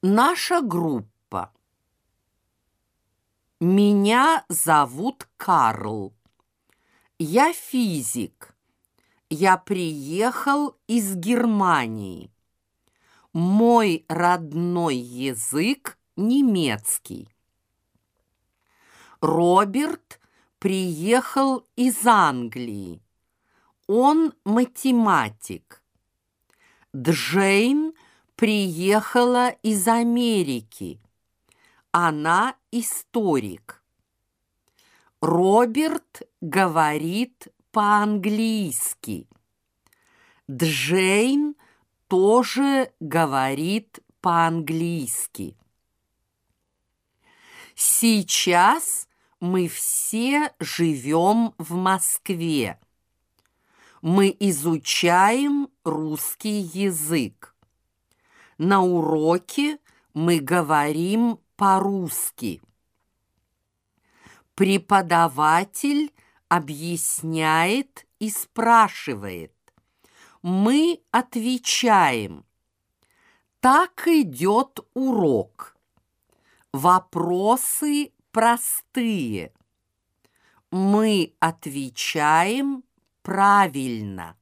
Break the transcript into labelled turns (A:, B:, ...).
A: Наша группа. Меня зовут Карл. Я физик. Я приехал из Германии. Мой родной язык немецкий. Роберт приехал из Англии. Он математик. Джейн приехала из Америки. Она историк. Роберт говорит по-английски. Джейн тоже говорит по-английски. Сейчас мы все живем в Москве. Мы изучаем русский язык. На уроке мы говорим по-русски. Преподаватель объясняет и спрашивает. Мы отвечаем. Так идет урок. Вопросы простые. Мы отвечаем правильно.